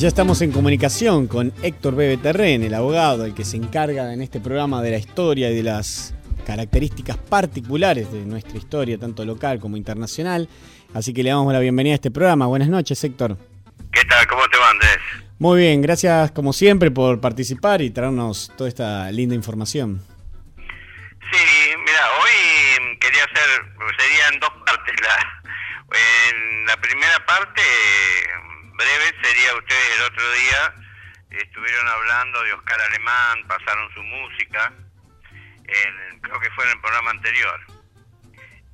ya estamos en comunicación con Héctor Bebe Terren, el abogado, el que se encarga en este programa de la historia y de las características particulares de nuestra historia, tanto local como internacional. Así que le damos la bienvenida a este programa. Buenas noches, Héctor. ¿Qué tal? ¿Cómo te va, Andrés? Muy bien, gracias como siempre por participar y traernos toda esta linda información. Sí, mira, hoy quería hacer, sería en dos partes. La, en la primera parte breve sería ustedes el otro día estuvieron hablando de Oscar Alemán, pasaron su música, en, creo que fue en el programa anterior.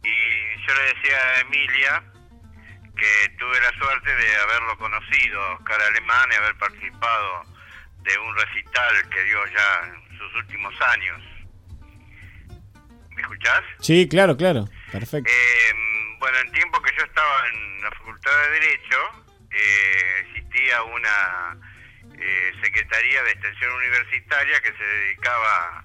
Y yo le decía a Emilia que tuve la suerte de haberlo conocido, Oscar Alemán, y haber participado de un recital que dio ya en sus últimos años. ¿Me escuchás? Sí, claro, claro, perfecto. Eh, bueno, en tiempo que yo estaba en la Facultad de Derecho, eh, existía una eh, Secretaría de Extensión Universitaria que se dedicaba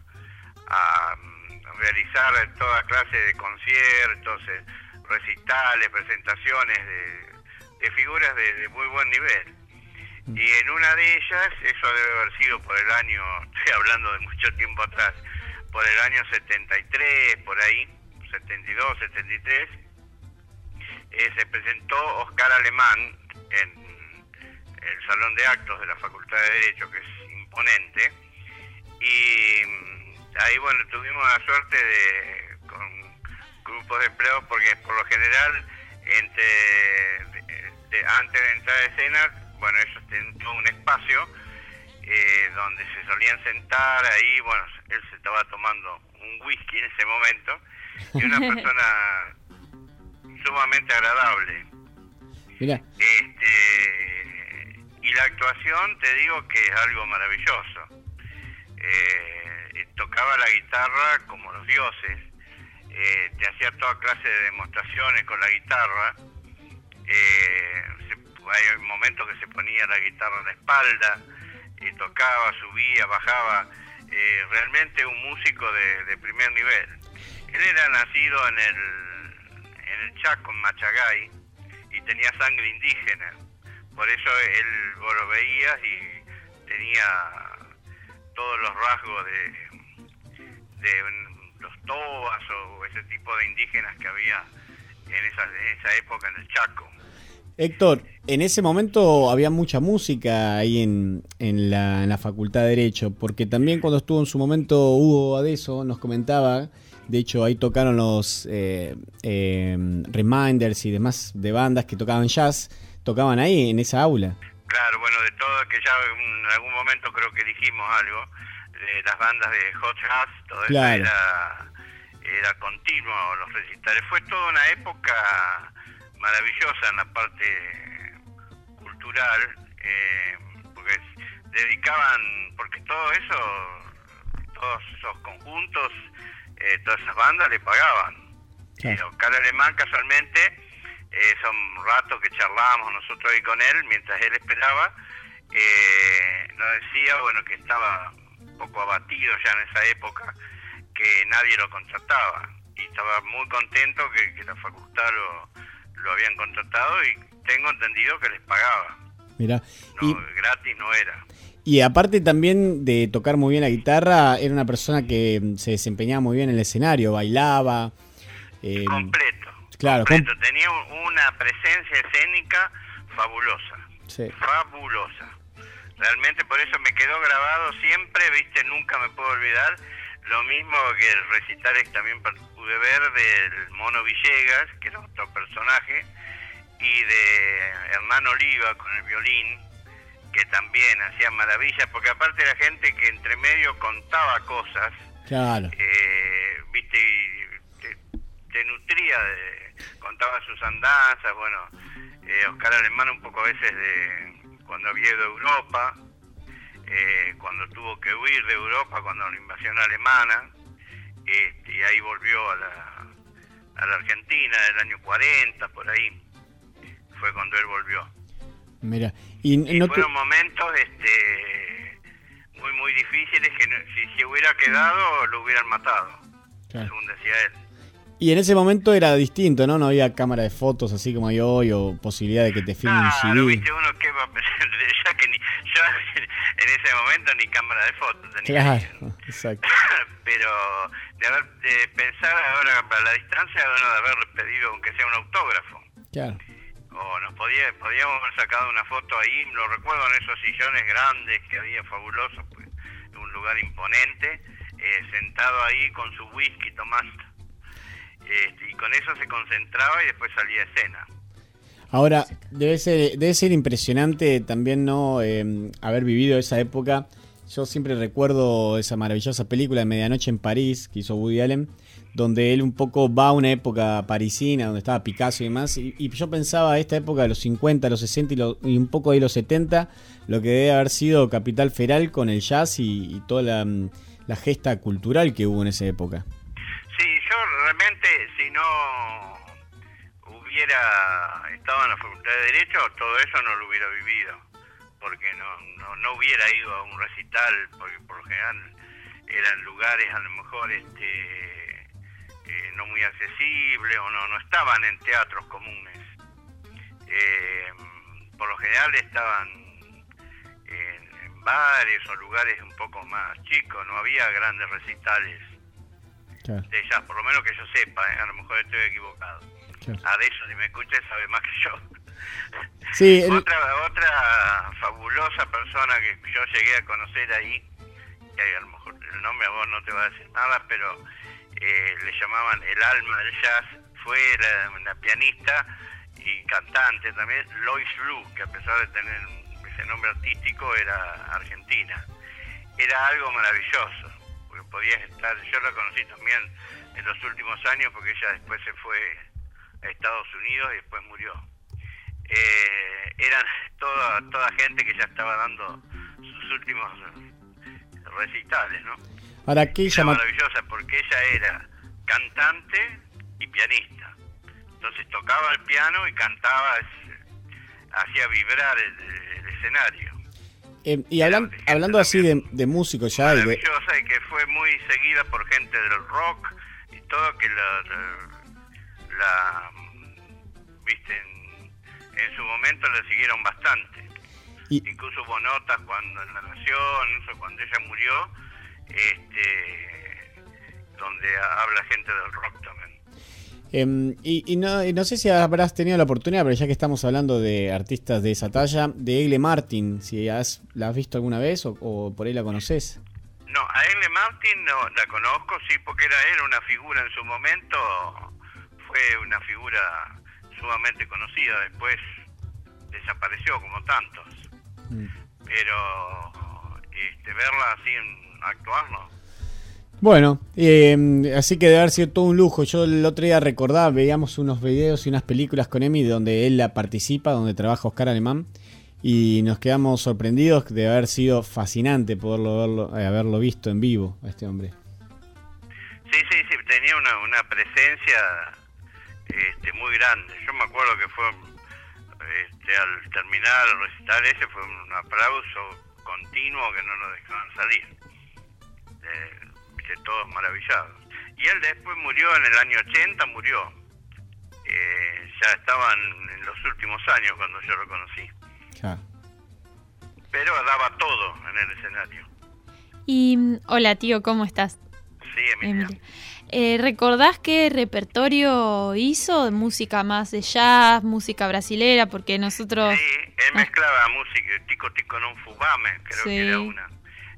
a, mm, realizar toda clase de conciertos, eh, recitales, presentaciones de, figuras de, muy buen nivel. Y en una de ellas, eso debe haber sido por el año, estoy hablando de mucho tiempo atrás, por el año 73, por ahí, 72, 73, eh, se presentó Oscar Alemán, en el salón de actos de la Facultad de Derecho, que es imponente, y mm, ahí, bueno, tuvimos la suerte de, con grupos de empleados, porque por lo general, entre antes de entrar a escena, bueno, ellos tienen todo un espacio eh, donde se solían sentar ahí, bueno, él se estaba tomando un whisky en ese momento, y una persona sumamente agradable. Este, y la actuación, te digo que es algo maravilloso. Eh, tocaba la guitarra como los dioses, eh, te hacía toda clase de demostraciones con la guitarra. Eh, hay momentos que se ponía la guitarra en la espalda y tocaba, subía, bajaba. realmente un músico de, primer nivel. Él era nacido en el, en el Chaco, en Machagay, y tenía sangre indígena. Por eso él, vos lo veías y tenía todos los rasgos de, de los tobas o ese tipo de indígenas que había en esa, en esa época en el Chaco. Héctor, en ese momento había mucha música ahí en, en, la, en la Facultad de Derecho, porque también cuando estuvo en su momento Hugo Adeso nos comentaba de hecho, ahí tocaron los eh, eh, Reminders y demás de bandas que tocaban jazz, tocaban ahí en esa aula. Claro, bueno, de todo, que ya en algún momento creo que dijimos algo, de las bandas de Hot Jazz, todo eso era, era continuo, los recitales. Fue toda una época maravillosa en la parte cultural, eh, porque dedicaban, porque todo eso, todos esos conjuntos, eh, todas esas bandas le pagaban. Claro. Eh, Oscar Alemán casualmente, eh, son ratos que charlábamos nosotros ahí con él, mientras él esperaba, eh, nos decía, bueno, que estaba un poco abatido ya en esa época, que nadie lo contrataba. Y estaba muy contento que, la facultad lo, lo habían contratado y tengo entendido que les pagaba. Mira, no, gratis no era. Y aparte también de tocar muy bien la guitarra, era una persona que se desempeñaba muy bien en el escenario, bailaba. Eh, completo. Claro, completo. tenía una presencia escénica fabulosa. Fabulosa. Realmente por eso me quedó grabado siempre, viste, nunca me puedo olvidar. Lo mismo que el recital que también pude ver del Mono Villegas, que era otro personaje, y de Hernán Oliva con el violín que también hacían maravillas, porque aparte la gente que entre medio contaba cosas, claro. eh, viste, te, nutría, de, contaba sus andanzas, bueno, eh, Oscar Alemán un poco a veces de cuando había ido a Europa, eh, cuando tuvo que huir de Europa, cuando la invasión alemana, este, y ahí volvió a la, a la Argentina, en el año 40, por ahí, fue cuando él volvió. Mira, y, no fueron momentos este, muy, muy difíciles que si se hubiera quedado lo hubieran matado. según decía él. Y en ese momento era distinto, ¿no? No había cámara de fotos así como hay hoy o posibilidad de que te filmen ah, CD. viste uno que va a ya que ni, yo en ese momento ni cámara de fotos tenía. Claro, exacto. Pero de, haber, de pensar ahora para la distancia, bueno, de haber pedido aunque sea un autógrafo. Claro. O nos podía, podíamos haber sacado una foto ahí, lo recuerdo en esos sillones grandes que había fabulosos, pues, un lugar imponente, eh, sentado ahí con su whisky tomando este, y con eso se concentraba y después salía a escena. Ahora, debe ser, debe ser impresionante también no em, haber vivido esa época. Yo siempre recuerdo esa maravillosa película de Medianoche en París que hizo Woody Allen, donde él un poco va a una época parisina, donde estaba Picasso y demás, y, yo pensaba esta época de los 50, los 60 y, un poco de los 70, lo que debe haber sido Capital Feral con el jazz y, toda la, la gesta cultural que hubo en esa época realmente si no hubiera estado en la Facultad de Derecho, todo eso no lo hubiera vivido, porque no, no, hubiera ido a un recital, porque por lo general eran lugares a lo mejor este eh, no muy accesibles o no, no estaban en teatros comunes. Eh, por lo general estaban en, bares o lugares un poco más chicos, no había grandes recitales de ellas, por lo menos que yo sepa, ¿eh? a lo mejor estoy equivocado. A eso, si me escuchas, sabe más que yo. Sí, otra, otra fabulosa persona que yo llegué a conocer ahí, que a lo mejor el nombre a vos no te va a decir nada, pero eh, le llamaban el alma del jazz, fue la, pianista y cantante también, Lois Lou, que a pesar de tener ese nombre artístico era argentina. Era algo maravilloso podía estar, yo la conocí también en los últimos años porque ella después se fue a Estados Unidos y después murió. Eh, eran toda, toda gente que ya estaba dando sus últimos recitales, ¿no? Ahora, ¿qué era maravillosa porque ella era cantante y pianista. Entonces tocaba el piano y cantaba, hacía vibrar el escenario. Eh, y hablando así de, de músicos ya... Y que fue muy seguida por gente del rock y todo, que la, la, viste, en, su momento la siguieron bastante. Incluso hubo notas cuando en La Nación, cuando ella murió, este, donde habla gente del rock también. Em, y, no, no, sé si habrás tenido la oportunidad, pero ya que estamos hablando de artistas de esa talla, de Egle Martin, si has, la has visto alguna vez o, por ahí la conoces. No, a Egle Martin no la conozco, sí, porque era él una figura en su momento, fue una figura sumamente conocida, después desapareció como tantos. Mm. Pero este, verla así en actuar, no. Bueno, eh, así que debe haber sido todo un lujo. Yo el otro día recordaba, veíamos unos videos y unas películas con Emi donde él la participa, donde trabaja Oscar Alemán, y nos quedamos sorprendidos de haber sido fascinante poderlo verlo, eh, haberlo visto en vivo a este hombre. Sí, sí, sí, tenía una, una presencia este, muy grande. Yo me acuerdo que fue, este, al terminar el recital ese, fue un aplauso continuo que no nos dejaban salir. Eh, todos maravillados. Y él después murió en el año 80, murió. Eh, ya estaban en los últimos años cuando yo lo conocí. Pero daba todo en el escenario. Y hola tío, ¿cómo estás? Sí, Emilia. Eh, ¿Recordás qué repertorio hizo de música más de jazz, música brasilera? Porque nosotros... Sí, él ah. mezclaba música, tico tico non fubame, creo que era una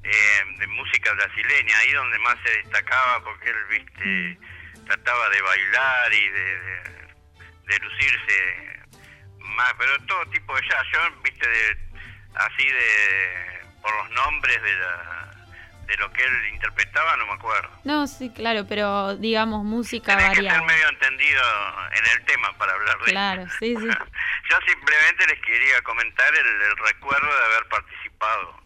eh, de música brasileña, ahí donde más se destacaba porque él, viste, trataba de bailar y de, lucirse más, pero todo tipo de jazz, yo, viste, de, así de, por los nombres de la de lo que él interpretaba no me acuerdo. No, sí, claro, pero digamos música Tenés que ser medio entendido en el tema para hablar de Claro, sí, sí. Yo simplemente les quería comentar el recuerdo de haber participado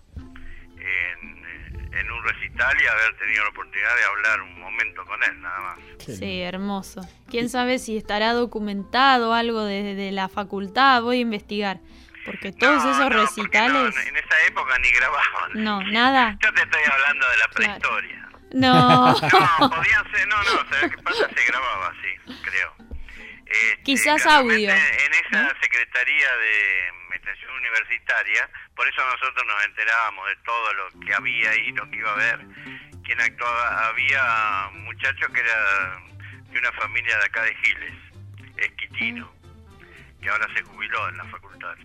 en, un recital y haber tenido la oportunidad de hablar un momento con él, nada más. Sí, hermoso. ¿Quién sabe si estará documentado algo desde la facultad? Voy a investigar. Porque todos esos recitales... en esa época ni grababan. No, nada. Yo te estoy hablando de la prehistoria. No. No, podían ser, no, no, ¿sabes qué pasa? Se grababa así, creo. Este, Quizás audio, En esa ¿no? Secretaría de Extensión Universitaria, por eso nosotros nos enterábamos de todo lo que había ahí, lo que iba a haber, quién actuaba. Había un muchacho que era de una familia de acá de Giles, Esquitino, que ahora se jubiló en la facultad.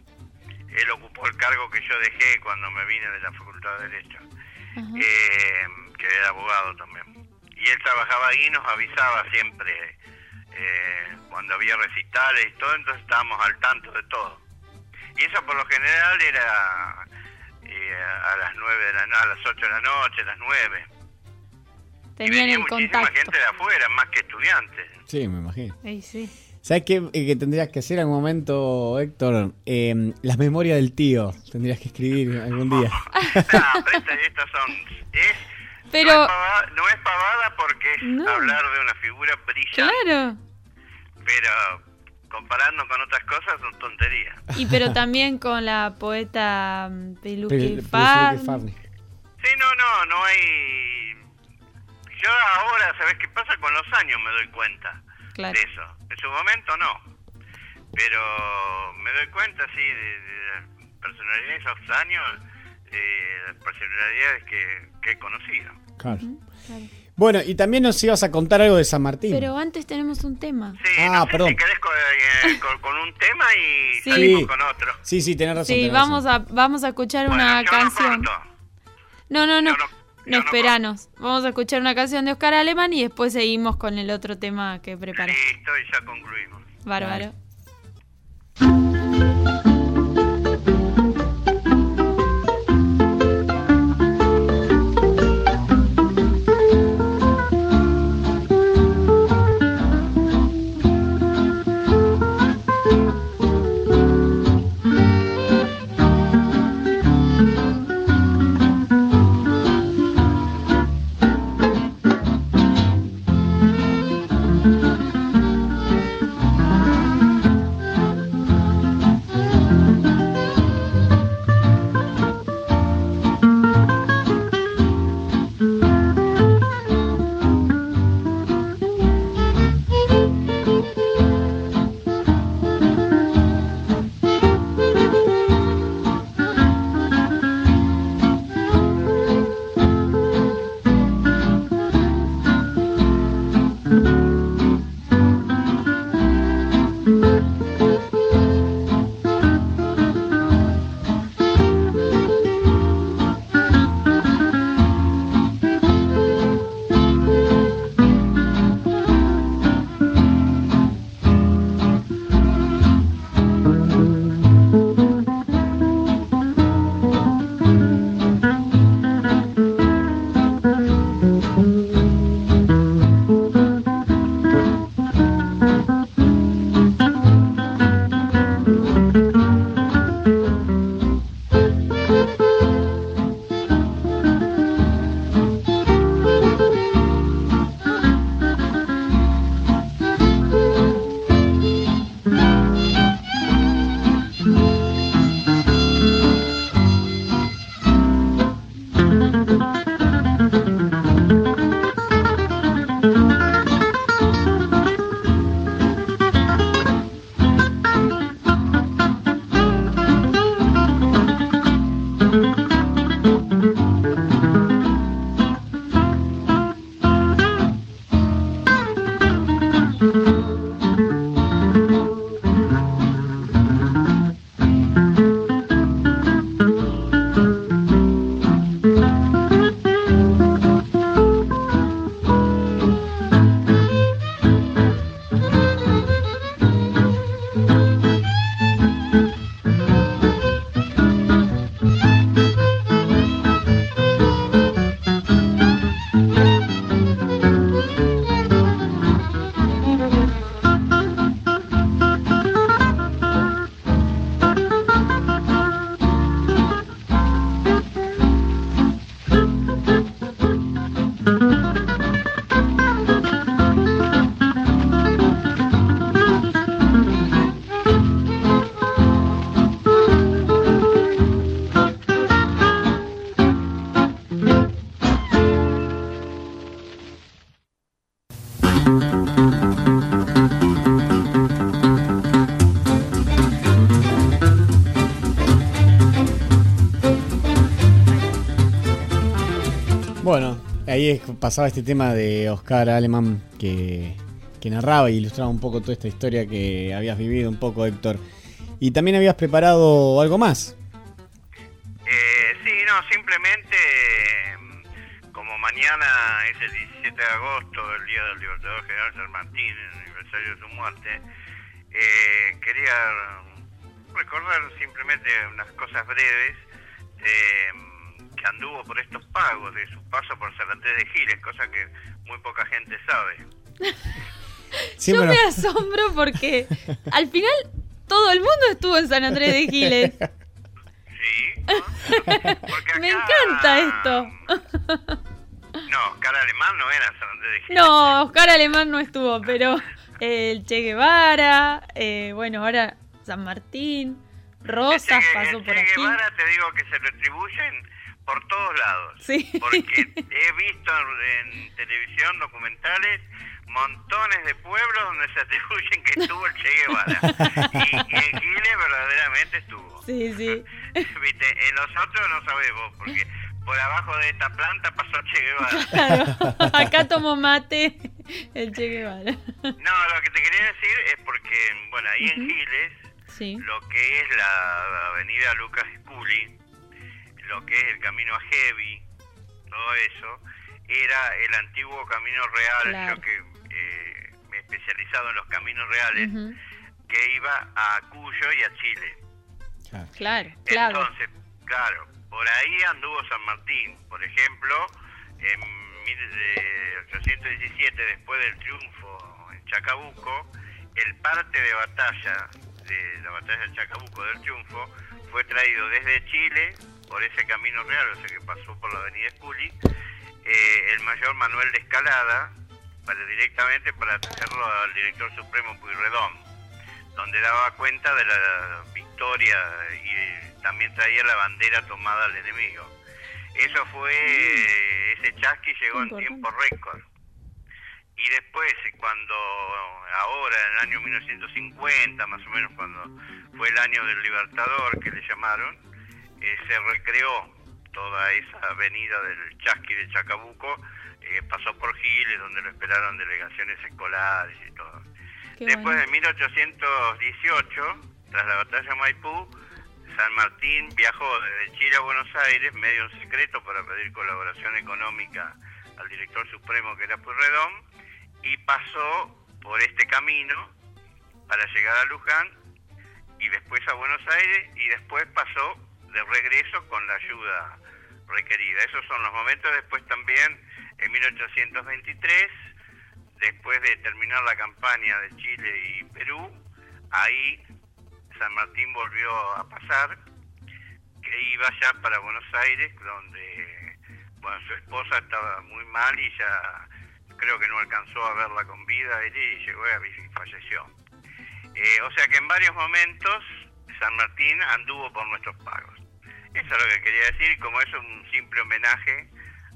Él ocupó el cargo que yo dejé cuando me vine de la Facultad de Derecho eh, que era abogado también. Y él trabajaba ahí y nos avisaba siempre eh, cuando había recitales y todo, entonces estábamos al tanto de todo. Y eso por lo general era eh, a las nueve de la no- a las 8 de la noche, a las 9. y Tenían venía el muchísima contacto. gente de afuera, más que estudiantes. Sí, me imagino. Ey, sí. ¿Sabes qué, eh, que tendrías que hacer en algún momento, Héctor? Eh, las memorias del tío. Tendrías que escribir algún día. no, pero esta- estas son... Es, Pero- no, es pavada, no es pavada porque es No. hablar de una figura brillante, Claro. pero comparando con otras cosas son tonterías. Y pero también con la poeta mm, Peluque Farney. Sí, no, no, no hay... Yo ahora, ¿sabes qué pasa? Con los años me doy cuenta Claro. de eso. En su momento no. Pero me doy cuenta, sí, de, de la personalidad de esos años, eh, las personalidades que, que he conocido. Claro. Claro. Bueno, y también nos ibas a contar algo de San Martín. Pero antes tenemos un tema. Sí, Ah, no sé perdón. si querés con, eh, con- con un tema y Sí. salimos con otro. Sí, sí, tenés razón. Sí, tenés vamos razón. a, vamos a escuchar Bueno, una yo canción. No. No, no, no. No- No, esperanos. Vamos a escuchar una canción de Oscar Alemán y después seguimos con el otro tema que preparé. Listo, y ya concluimos. Bárbaro. Bueno, ahí pasaba este tema de Oscar Alemán que, narraba y ilustraba un poco toda esta historia que habías vivido un poco, Héctor. Y también habías preparado algo más. Eh, sí, no, simplemente mañana es el 17 de agosto, el Día del Libertador General San Martín, el aniversario de su muerte, eh, quería recordar simplemente unas cosas breves. Eh, anduvo por estos pagos de su paso por San Andrés de Giles, cosa que muy poca gente sabe. Yo me asombro porque al final todo el mundo estuvo en San Andrés de Giles. Sí. me encanta esto. No, Oscar Alemán no era San Andrés de Giles. No, Oscar Alemán no estuvo, pero el Che Guevara, eh, bueno, ahora San Martín, Rosas pasó por aquí. Che Guevara te digo que se retribuyen por todos lados. Porque he visto en, televisión documentales montones de pueblos donde se atribuyen que estuvo el Che Guevara. y, en Giles verdaderamente estuvo. Sí, sí. ¿Viste? En los otros no sabemos, porque por abajo de esta planta pasó Che Guevara. Claro, acá tomó mate el Che Guevara. No, lo que te quería decir es porque, bueno, ahí en Giles, sí. lo que es la avenida Lucas Scully, lo que es el camino a Heavy, todo eso, era el antiguo camino real, yo que eh, me he especializado en los caminos reales, que iba a Cuyo y a Chile. Claro, claro. Entonces, claro, por ahí anduvo San Martín, por ejemplo, en 1817, después del triunfo en Chacabuco, el parte de batalla de la batalla de Chacabuco del triunfo fue traído desde Chile por ese camino real, o sea que pasó por la avenida Esculi, eh, el mayor Manuel de Escalada, para, directamente para traerlo al director supremo Puyredón, donde daba cuenta de la victoria y también traía la bandera tomada al enemigo. Eso fue, ese chasqui llegó en tiempo récord. Y después, cuando ahora, en el año 1950, más o menos, cuando fue el año del Libertador, que le llamaron, eh, se recreó toda esa avenida del Chasqui de Chacabuco, eh, pasó por Giles, donde lo esperaron delegaciones escolares y todo. Después de 1818, tras la batalla de Maipú, San Martín viajó desde Chile a Buenos Aires, medio en secreto, para pedir colaboración económica al director supremo que era Puyredón, y pasó por este camino para llegar a Luján y después a Buenos Aires y después pasó de regreso con la ayuda requerida. Esos son los momentos. Después también, en 1823, después de terminar la campaña de Chile y Perú, ahí San Martín volvió a pasar, que iba ya para Buenos Aires, donde bueno, su esposa estaba muy mal y ya creo que no alcanzó a verla con vida y llegó y falleció. Eh, o sea que en varios momentos San Martín anduvo por nuestros pagos. Eso es lo que quería decir, como es un simple homenaje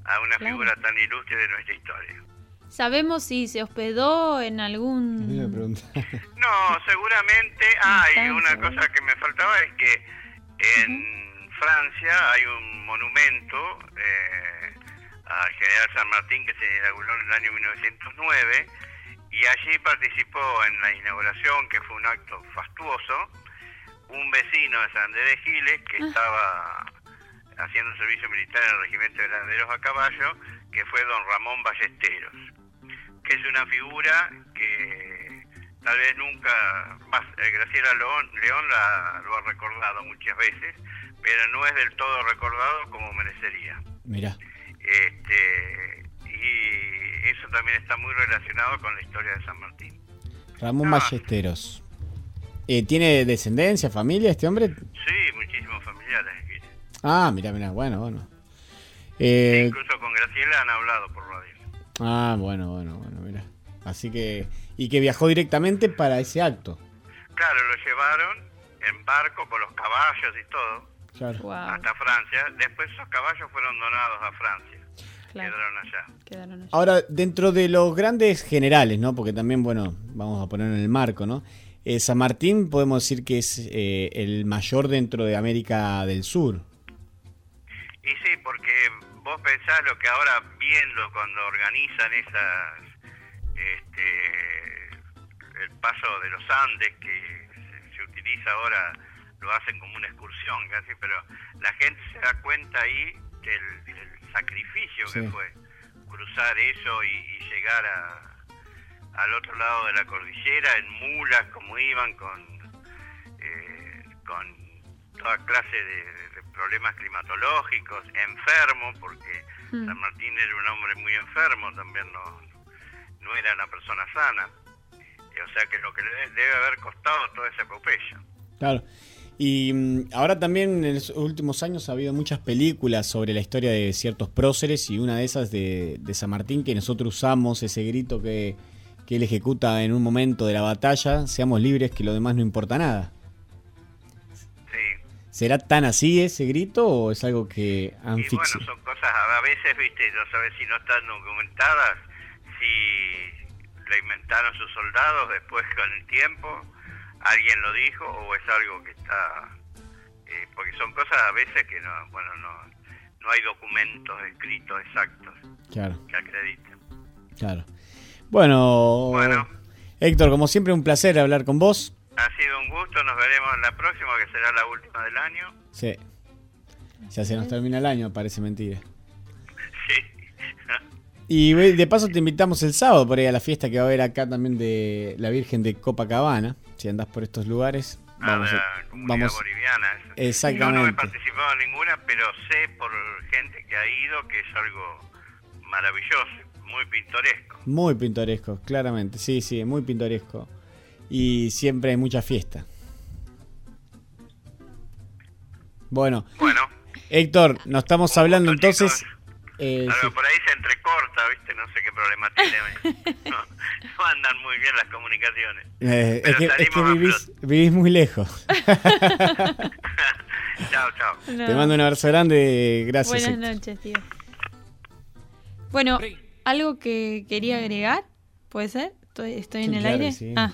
a una figura tan ilustre de nuestra historia. ¿Sabemos si se hospedó en algún...? no, seguramente. Ah, y una cosa que me faltaba es que en Francia hay un monumento eh, al general San Martín que se inauguró en el año 1909 y allí participó en la inauguración, que fue un acto fastuoso, un vecino de San Andrés de Giles que ah. estaba haciendo servicio militar en el regimiento de granaderos a caballo, que fue don Ramón Ballesteros, que es una figura que tal vez nunca, más, eh, Graciela León, León la, lo ha recordado muchas veces, pero no es del todo recordado como merecería. Mira. Este, y eso también está muy relacionado con la historia de San Martín. Ramón Ballesteros. Eh, ¿Tiene descendencia, familia este hombre? Sí, muchísimos familiares. Ah, mira, mira, bueno, bueno. Eh, incluso con Graciela han hablado por radio. Ah, bueno, bueno, bueno, mira. Así que, y que viajó directamente para ese acto. Claro, lo llevaron en barco con los caballos y todo. Hasta Francia. Después esos caballos fueron donados a Francia. quedaron allá. Quedaron allá. Ahora, dentro de los grandes generales, ¿no? Porque también, bueno, vamos a poner en el marco, ¿no? Eh, San Martín podemos decir que es eh, el mayor dentro de América del Sur. Y sí, porque vos pensás lo que ahora viendo cuando organizan esas, este, el paso de los Andes que se, se utiliza ahora, lo hacen como una excursión casi, pero la gente se da cuenta ahí del, del sacrificio que fue cruzar eso y, y llegar a, al otro lado de la cordillera en mulas como iban con eh, con toda clase de problemas climatológicos, enfermo porque Mm. San Martín era un hombre muy enfermo, también no, no era una persona sana. Eh, O sea que lo que le de- debe haber costado toda esa epopeya. Claro. Y mm, ahora también en los últimos años ha habido muchas películas sobre la historia de ciertos próceres y una de esas de, de San Martín que nosotros usamos, ese grito que, que él ejecuta en un momento de la batalla, seamos libres que lo demás no importa nada. ¿Será tan así ese grito o es algo que han Y bueno, son cosas a veces, viste, no sabes si no están documentadas, si la inventaron sus soldados después con el tiempo, alguien lo dijo o es algo que está... eh, porque son cosas a veces que no, bueno, no, no hay documentos escritos exactos Claro, que acrediten. claro. Bueno, Bueno. Héctor, como siempre un placer hablar con vos. Ha sido un gusto, nos veremos en la próxima, que será la última del año. Sí. Ya se nos termina el año, parece mentira. Sí. Y de paso te invitamos el sábado por ahí a la fiesta que va a haber acá también de la Virgen de Copacabana. Si andás por estos lugares, a vamos la a, comunidad vamos boliviana. Yo no he exactamente. participado en ninguna, pero sé por gente que ha ido que es algo maravilloso, muy pintoresco. Muy pintoresco, claramente. Sí, sí, muy pintoresco. Y siempre hay mucha fiesta. Bueno, Bueno, Héctor, nos estamos Un hablando gusto, entonces. eh, sí. por ahí se entrecorta, ¿viste? No sé qué problema tiene. No, no andan muy bien las comunicaciones. Eh, es, que, es vivís, vivís muy lejos. chao, chao. No. Te mando un abrazo grande. Gracias. Buenas Héctor. noches, tío. Bueno, algo que quería agregar, ¿puede ser? ¿Estoy, estoy en Sí, el claro aire? sí. Ah.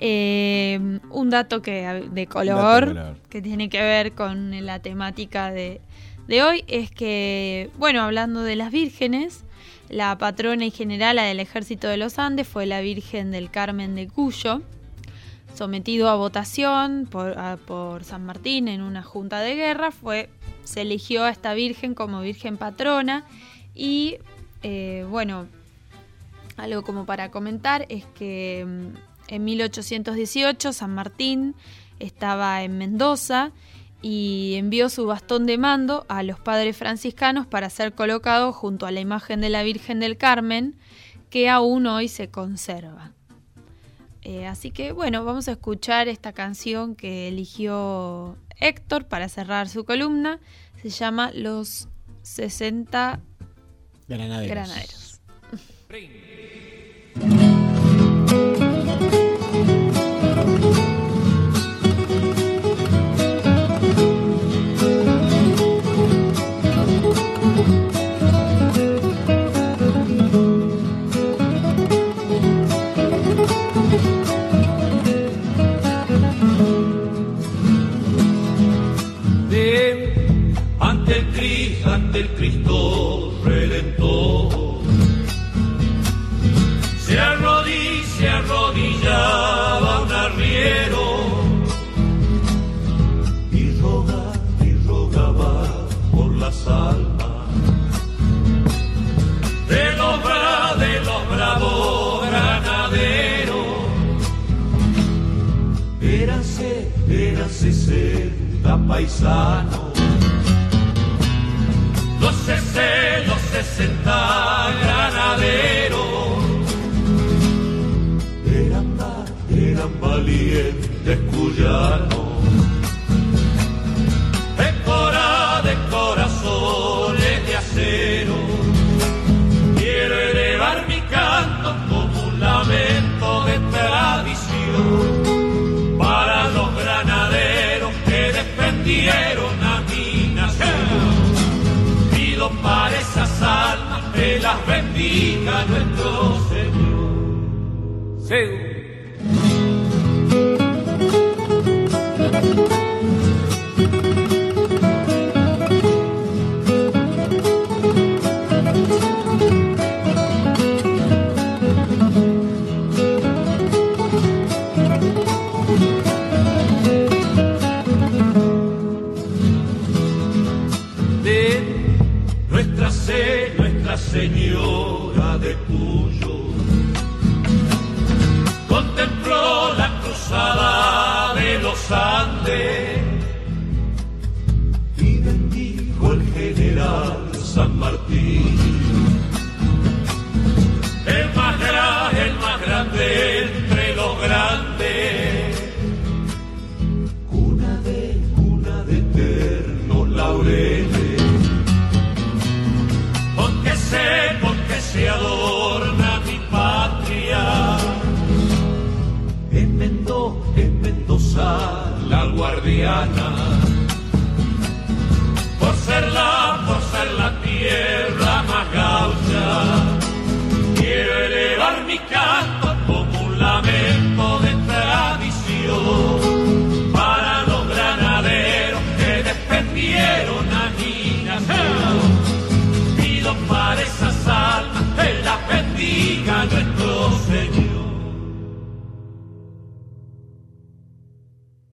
Eh, un dato que de Dato de color, que tiene que ver con la temática de, de hoy es que, bueno, hablando de las vírgenes, la patrona y generala del ejército de los Andes fue la Virgen del Carmen de Cuyo, sometido a votación por, a- por San Martín en una junta de guerra, fue, se eligió a esta virgen como virgen patrona y, eh, bueno, algo como para comentar es que mm, en 1818 San Martín estaba en Mendoza y envió su bastón de mando a los padres franciscanos para ser colocado junto a la imagen de la Virgen del Carmen que aún hoy se conserva. Eh, así que bueno, vamos a escuchar esta canción que eligió Héctor para cerrar su columna. Se llama Los 60 Granaderos. Granaderos. paisanos. Los sesenta, los sesenta granaderos. Eran, eran valientes cuyanos. las bendiga nuestro Señor. Señor.